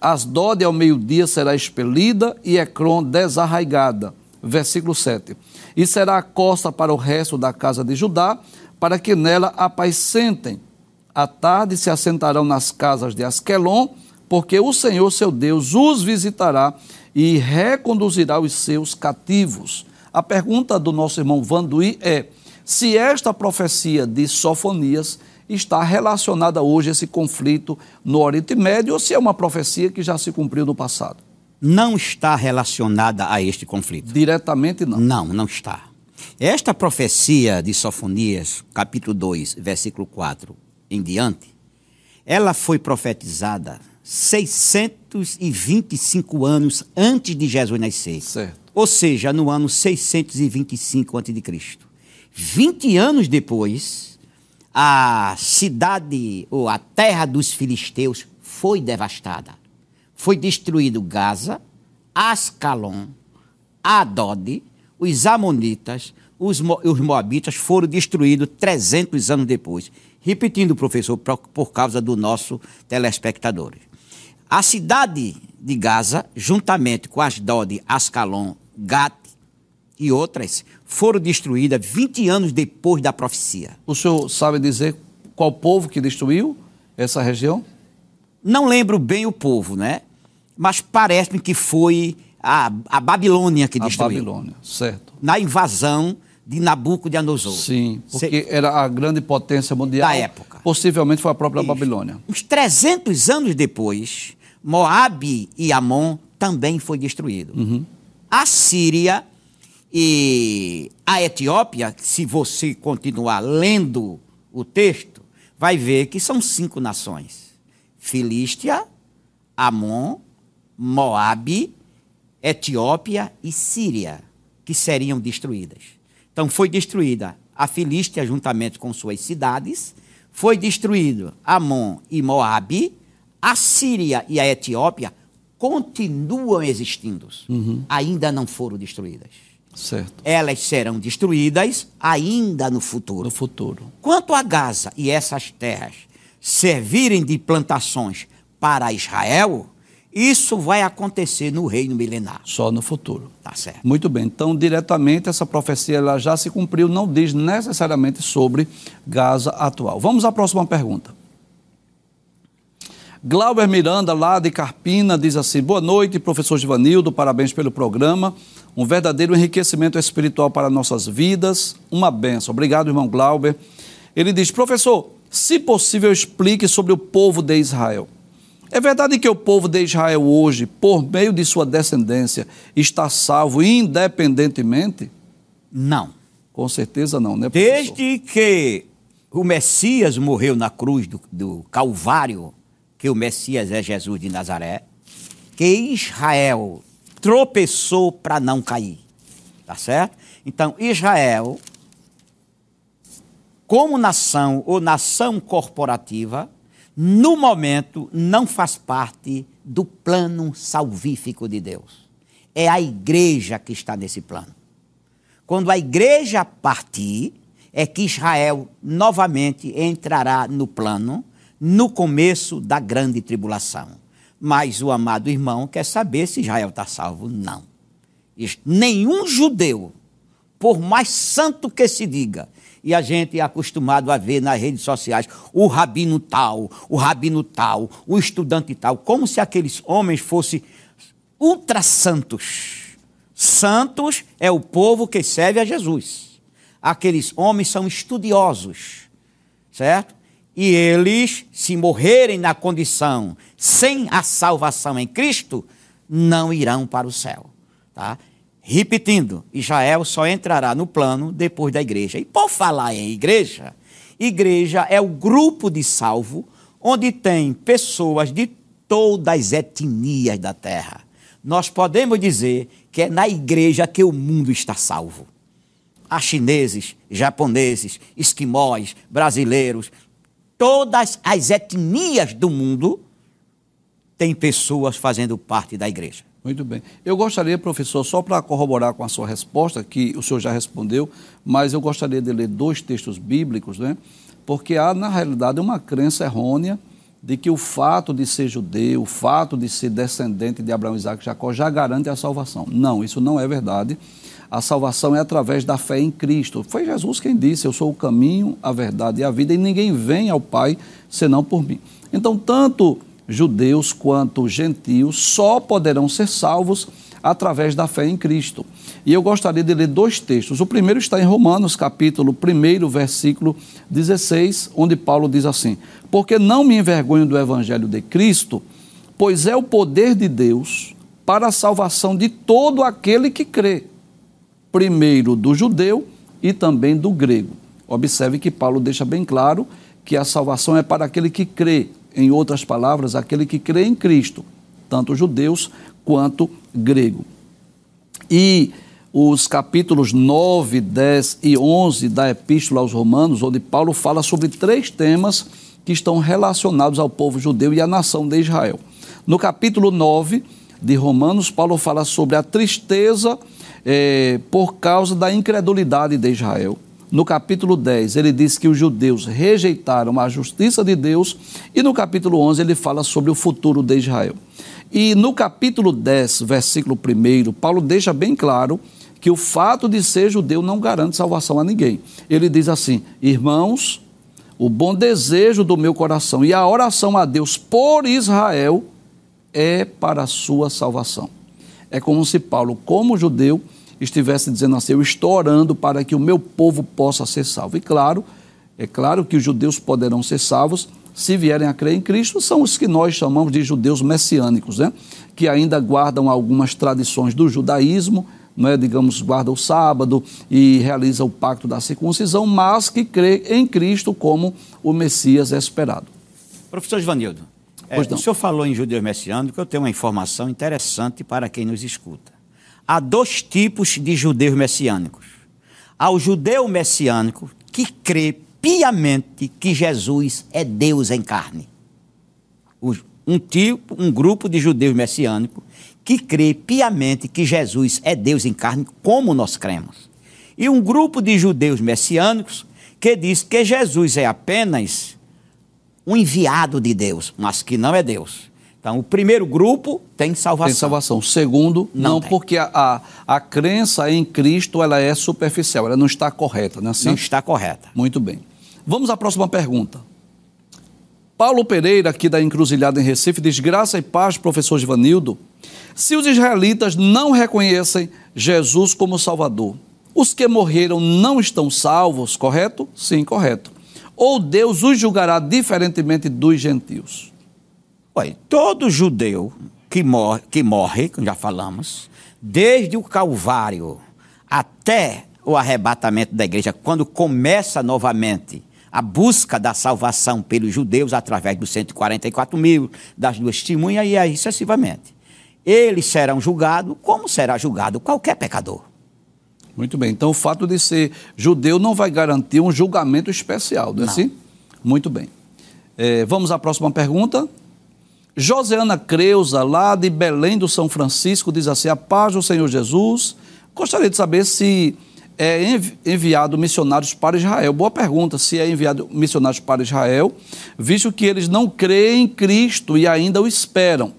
Asdod ao meio-dia será expelida e Ecrom desarraigada. Versículo 7. E será a costa para o resto da casa de Judá, para que nela apacentem à tarde se assentarão nas casas de Asquelon, porque o Senhor seu Deus os visitará e reconduzirá os seus cativos. A pergunta do nosso irmão Vanduí é: se esta profecia de Sofonias está relacionada hoje a esse conflito no Oriente Médio ou se é uma profecia que já se cumpriu no passado? Não está relacionada a este conflito. Diretamente não. Não, não está. Esta profecia de Sofonias, capítulo 2, versículo 4, em diante, ela foi profetizada 625 anos antes de Jesus nascer. Certo. Ou seja, no ano 625 a.C. 20 anos depois, a cidade ou a terra dos filisteus foi devastada. Foi destruído Gaza, Ascalon, Adod, os amonitas, os, os moabitas foram destruídos 300 anos depois. Repetindo, professor, por, causa do nosso telespectador. A cidade de Gaza, juntamente com Asdod, Ascalon Gat e outras foram destruídas 20 anos depois da profecia. O senhor sabe dizer qual povo que destruiu essa região? Não lembro bem o povo, né? Mas parece-me que foi a, a Babilônia que destruiu. A Babilônia, certo. Na invasão de Nabucodonosor. Sim, porque Cê... era a grande potência mundial. Da época. Possivelmente foi a própria Isso. Babilônia. Uns 300 anos depois, Moabe e Amon também foi destruído. Uhum. A Síria e a Etiópia, se você continuar lendo o texto, vai ver que são cinco nações: Filístia, Amon, Moabe, Etiópia e Síria, que seriam destruídas. Então foi destruída a Filístia juntamente com suas cidades, foi destruído Amon e Moabe, a Síria e a Etiópia continuam existindo, uhum. ainda não foram destruídas. Certo. Elas serão destruídas ainda no futuro. No futuro. Quanto a Gaza e essas terras servirem de plantações para Israel, isso vai acontecer no reino milenar. Só no futuro. Tá certo. Muito bem. Então, diretamente, essa profecia ela já se cumpriu, não diz necessariamente sobre Gaza atual. Vamos à próxima pergunta. Glauber Miranda, lá de Carpina, diz assim: Boa noite, professor Givanildo, parabéns pelo programa. Um verdadeiro enriquecimento espiritual para nossas vidas. Uma benção. Obrigado, irmão Glauber. Ele diz: Professor, se possível, explique sobre o povo de Israel. É verdade que o povo de Israel hoje, por meio de sua descendência, está salvo independentemente? Não. Com certeza não, né, professor? Desde que o Messias morreu na cruz do, do Calvário, que o Messias é Jesus de Nazaré, que Israel tropeçou para não cair. Tá certo? Então, Israel, como nação ou nação corporativa, no momento, não faz parte do plano salvífico de Deus. É a igreja que está nesse plano. Quando a igreja partir, é que Israel novamente entrará no plano no começo da grande tribulação. Mas o amado irmão quer saber se Israel está salvo. Não. Nenhum judeu, por mais santo que se diga, e a gente é acostumado a ver nas redes sociais o rabino tal, o rabino tal, o estudante tal, como se aqueles homens fossem ultra santos. Santos é o povo que serve a Jesus. Aqueles homens são estudiosos, certo? E eles, se morrerem na condição sem a salvação em Cristo, não irão para o céu, tá? Repetindo, Israel só entrará no plano depois da igreja. E por falar em igreja, igreja é o grupo de salvo onde tem pessoas de todas as etnias da terra. Nós podemos dizer que é na igreja que o mundo está salvo. Há chineses, japoneses, esquimós, brasileiros, todas as etnias do mundo têm pessoas fazendo parte da igreja. Muito bem. Eu gostaria, professor, só para corroborar com a sua resposta, que o senhor já respondeu, mas eu gostaria de ler dois textos bíblicos, né? Porque há, na realidade, uma crença errônea de que o fato de ser judeu, o fato de ser descendente de Abraão, Isaac e Jacó já garante a salvação. Não, isso não é verdade. A salvação é através da fé em Cristo. Foi Jesus quem disse: Eu sou o caminho, a verdade e a vida, e ninguém vem ao Pai senão por mim. Então, tanto judeus quanto gentios, só poderão ser salvos através da fé em Cristo. E eu gostaria de ler dois textos. O primeiro está em Romanos, capítulo 1, versículo 16, onde Paulo diz assim: Porque não me envergonho do evangelho de Cristo, pois é o poder de Deus para a salvação de todo aquele que crê, primeiro do judeu e também do grego. Observe que Paulo deixa bem claro que a salvação é para aquele que crê, em outras palavras, aquele que crê em Cristo, tanto judeus quanto grego. E os capítulos 9, 10 e 11 da Epístola aos Romanos, onde Paulo fala sobre três temas que estão relacionados ao povo judeu e à nação de Israel. No capítulo 9 de Romanos, Paulo fala sobre a tristeza eh, por causa da incredulidade de Israel. No capítulo 10, ele diz que os judeus rejeitaram a justiça de Deus, e no capítulo 11, ele fala sobre o futuro de Israel. E no capítulo 10, versículo 1, Paulo deixa bem claro que o fato de ser judeu não garante salvação a ninguém. Ele diz assim: Irmãos, o bom desejo do meu coração e a oração a Deus por Israel é para a sua salvação. É como se Paulo, como judeu, estivesse dizendo assim: Eu estou orando para que o meu povo possa ser salvo. E claro, é claro que os judeus poderão ser salvos se vierem a crer em Cristo, são os que nós chamamos de judeus messiânicos, né? que ainda guardam algumas tradições do judaísmo é, digamos, guarda o sábado e realiza o pacto da circuncisão, mas que crê em Cristo como o Messias esperado. Professor Ivanildo, é, o senhor falou em judeu messiânico, eu tenho uma informação interessante para quem nos escuta. Há dois tipos de judeus messiânicos. Há o judeu messiânico que crê piamente que Jesus é Deus em carne. Um tipo, um grupo de judeus messiânicos que crê piamente que Jesus é Deus em carne, como nós cremos. E um grupo de judeus messiânicos que diz que Jesus é apenas um enviado de Deus, mas que não é Deus. Então, o primeiro grupo tem salvação. Tem salvação. O segundo, não, não porque a, a, a, crença em Cristo ela é superficial, ela não está correta, não é assim? Não está correta. Muito bem. Vamos à próxima pergunta. Paulo Pereira, aqui da Encruzilhada em Recife, diz: Graça e paz, professor Givanildo. Se os israelitas não reconhecem Jesus como Salvador, os que morreram não estão salvos, correto? Sim, correto. Ou Deus os julgará diferentemente dos gentios? Olha, todo judeu que morre, que morre, já falamos, desde o Calvário até o arrebatamento da igreja, quando começa novamente a busca da salvação pelos judeus através dos 144 mil, das duas testemunhas e aí sucessivamente. Eles serão julgados como será julgado qualquer pecador. Muito bem. Então, o fato de ser judeu não vai garantir um julgamento especial, não é não. assim? Muito bem. É, vamos à próxima pergunta. Joseana Creuza, lá de Belém do São Francisco, diz assim: A paz do Senhor Jesus. Gostaria de saber se é enviado missionários para Israel? Boa pergunta, se é enviado missionários para Israel, visto que eles não creem em Cristo e ainda o esperam.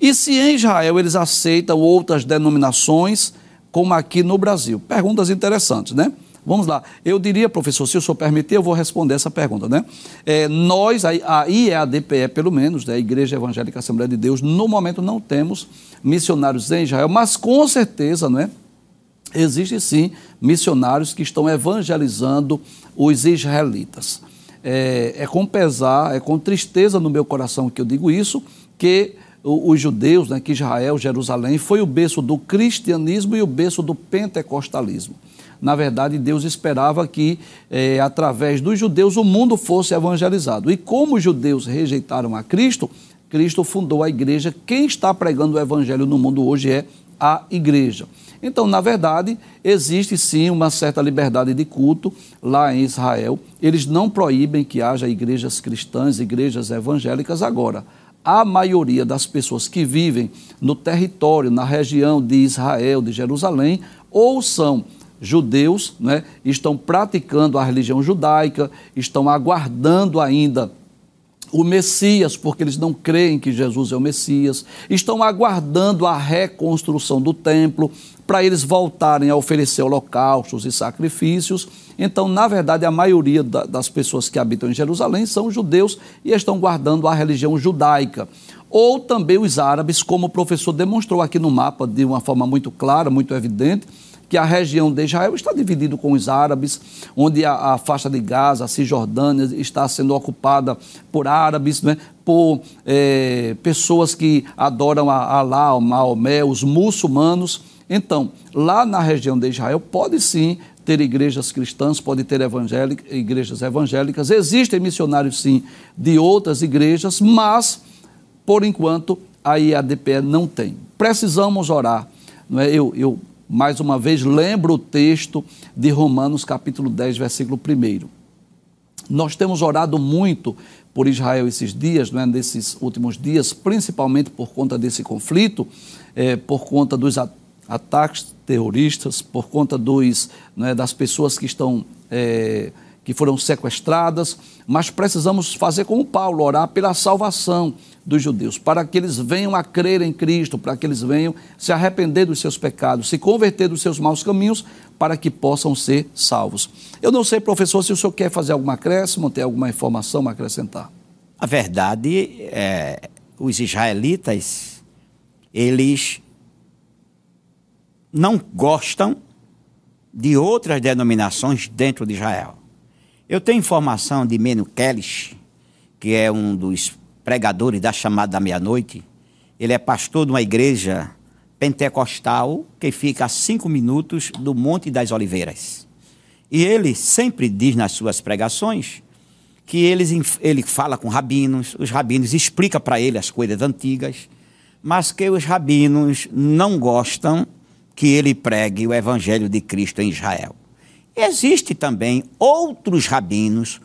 E se em Israel eles aceitam outras denominações, como aqui no Brasil? Perguntas interessantes, né? Vamos lá. Eu diria, professor, se o senhor permitir, eu vou responder essa pergunta, né? É, nós, a IEADPE, pelo menos, né, a Igreja Evangélica Assembleia de Deus, no momento não temos missionários em Israel, mas com certeza, não é? Existem sim missionários que estão evangelizando os israelitas. É, é, com pesar, é com tristeza no meu coração que eu digo isso, que os judeus, né, que Israel, Jerusalém, foi o berço do cristianismo e o berço do pentecostalismo. Na verdade, Deus esperava que, é, através dos judeus, o mundo fosse evangelizado. E como os judeus rejeitaram a Cristo, Cristo fundou a igreja. Quem está pregando o evangelho no mundo hoje é a igreja. Então, na verdade, existe sim uma certa liberdade de culto lá em Israel. Eles não proíbem que haja igrejas cristãs, igrejas evangélicas agora. A maioria das pessoas que vivem no território, na região de Israel, de Jerusalém, ou são judeus, né, estão praticando a religião judaica, estão aguardando ainda o Messias, porque eles não creem que Jesus é o Messias, estão aguardando a reconstrução do templo para eles voltarem a oferecer holocaustos e sacrifícios. Então, na verdade, a maioria das pessoas que habitam em Jerusalém são judeus e estão guardando a religião judaica. Ou também os árabes, como o professor demonstrou aqui no mapa de uma forma muito clara, muito evidente que a região de Israel está dividida com os árabes, onde a, a, faixa de Gaza, a Cisjordânia, está sendo ocupada por árabes, né, por é, pessoas que adoram a Alá, o Maomé, os muçulmanos. Então, lá na região de Israel, pode sim ter igrejas cristãs, pode ter evangélica, igrejas evangélicas, existem missionários sim de outras igrejas, mas, por enquanto, a IADPE não tem. Precisamos orar. Não é? eu, eu mais uma vez, lembro o texto de Romanos, capítulo 10, versículo 1. Nós temos orado muito por Israel esses dias, né, nesses últimos dias, principalmente por conta desse conflito, é, por conta dos ataques terroristas, por conta dos, né, das pessoas que estão, é, que foram sequestradas, mas precisamos fazer como Paulo, orar pela salvação dos judeus, para que eles venham a crer em Cristo, para que eles venham se arrepender dos seus pecados, se converter dos seus maus caminhos, para que possam ser salvos. Eu não sei, professor, se o senhor quer fazer algum acréscimo, tem alguma informação a acrescentar. A verdade é, os israelitas, eles não gostam de outras denominações dentro de Israel. Eu tenho informação de Meno Kellis, que é um dos pregadores da chamada da meia-noite. Ele é pastor de uma igreja pentecostal que fica a cinco minutos do Monte das Oliveiras. E ele sempre diz nas suas pregações que eles, ele fala com rabinos, os rabinos explicam para ele as coisas antigas, mas que os rabinos não gostam que ele pregue o evangelho de Cristo em Israel. Existe também outros rabinos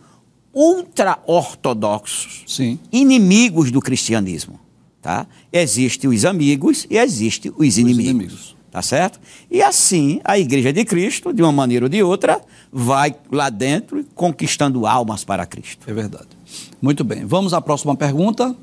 ultra-ortodoxos, inimigos do cristianismo. Tá? Existem os amigos e existem os inimigos. Os inimigos. Tá certo? E assim, a Igreja de Cristo, de uma maneira ou de outra, vai lá dentro conquistando almas para Cristo. É verdade. Muito bem. Vamos à próxima pergunta.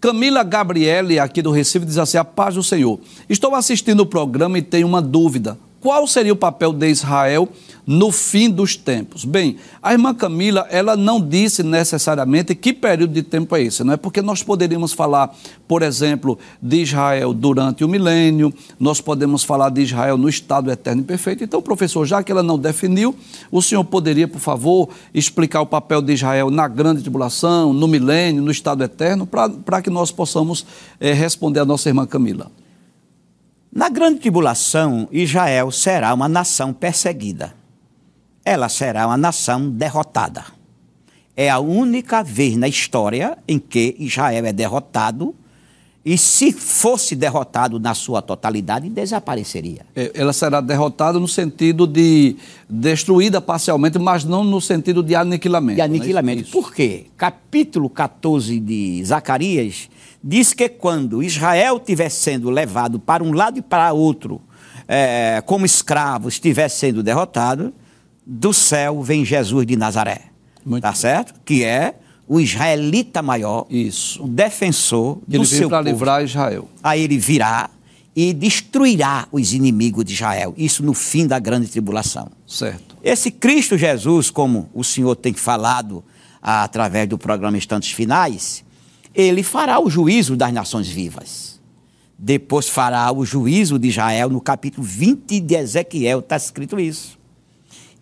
Camila Gabriele, aqui do Recife, diz assim: A paz do Senhor. Estou assistindo o programa e tenho uma dúvida. Qual seria o papel de Israel no fim dos tempos? Bem, a irmã Camila, ela não disse necessariamente que período de tempo é esse, não é? Porque nós poderíamos falar, por exemplo, de Israel durante o milênio, nós podemos falar de Israel no estado eterno e perfeito. Então, professor, já que ela não definiu, o senhor poderia, por favor, explicar o papel de Israel na grande tribulação, no milênio, no estado eterno, para que nós possamos é, responder a nossa irmã Camila. Na grande tribulação, Israel será uma nação perseguida. Ela será uma nação derrotada. É a única vez na história em que Israel é derrotado e se fosse derrotado na sua totalidade, desapareceria. É, ela será derrotada no sentido de destruída parcialmente, mas não no sentido de aniquilamento. De né? aniquilamento. Né? Por quê? Capítulo 14 de Zacarias diz que quando Israel estiver sendo levado para um lado e para outro, é, como escravo, estiver sendo derrotado, do céu vem Jesus de Nazaré. Muito tá bem. certo? Que é o israelita maior, isso, o defensor ele do seu para livrar Israel. Aí ele virá e destruirá os inimigos de Israel. Isso no fim da grande tribulação. Certo. Esse Cristo Jesus, como o Senhor tem falado ah, através do programa Instantes Finais, ele fará o juízo das nações vivas. Depois fará o juízo de Israel, no capítulo 20 de Ezequiel, está escrito isso.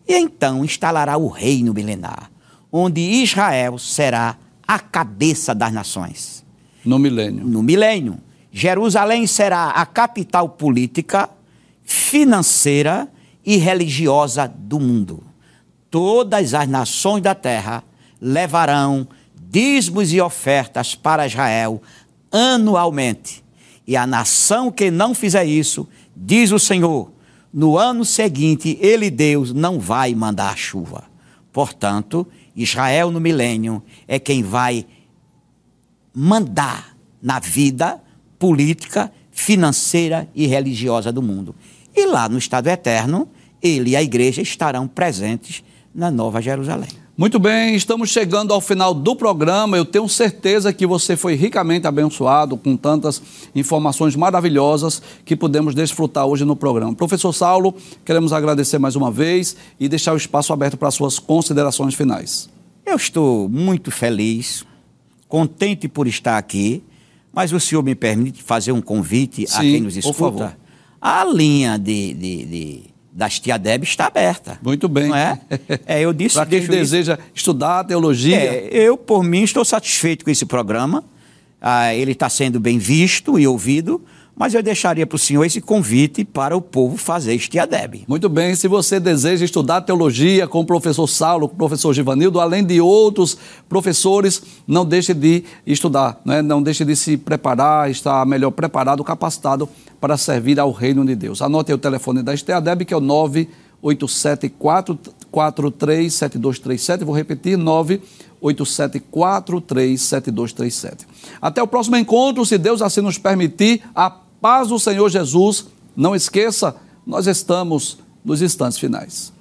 E então instalará o reino milenar, onde Israel será a cabeça das nações. No milênio. No milênio. Jerusalém será a capital política, financeira e religiosa do mundo. Todas as nações da terra levarão dízimos e ofertas para Israel anualmente. E a nação que não fizer isso, diz o Senhor, no ano seguinte ele, Deus, não vai mandar chuva. Portanto, Israel no milênio é quem vai mandar na vida política, financeira e religiosa do mundo. E lá no estado eterno, ele e a igreja estarão presentes na Nova Jerusalém. Muito bem, estamos chegando ao final do programa. Eu tenho certeza que você foi ricamente abençoado com tantas informações maravilhosas que pudemos desfrutar hoje no programa. Professor Saulo, queremos agradecer mais uma vez e deixar o espaço aberto para suas considerações finais. Eu estou muito feliz, contente por estar aqui, mas o senhor me permite fazer um convite Sim, a quem nos escuta? Por favor. A linha de, de, de das Tia Deb está aberta. Muito bem. Não é? é eu disse Para quem deseja isso. estudar teologia. É, eu, por mim, estou satisfeito com esse programa. Ah, ele está sendo bem visto e ouvido mas eu deixaria para o senhor esse convite para o povo fazer este ADEB. Muito bem, se você deseja estudar teologia com o professor Saulo, com o professor Givanildo, além de outros professores, não deixe de estudar, né? não deixe de se preparar, estar melhor preparado, capacitado para servir ao reino de Deus. Anote o telefone da STADEB, que é o 987437237, vou repetir, 987437237. Até o próximo encontro, se Deus assim nos permitir, a paz do Senhor Jesus. Não esqueça, nós estamos nos instantes finais.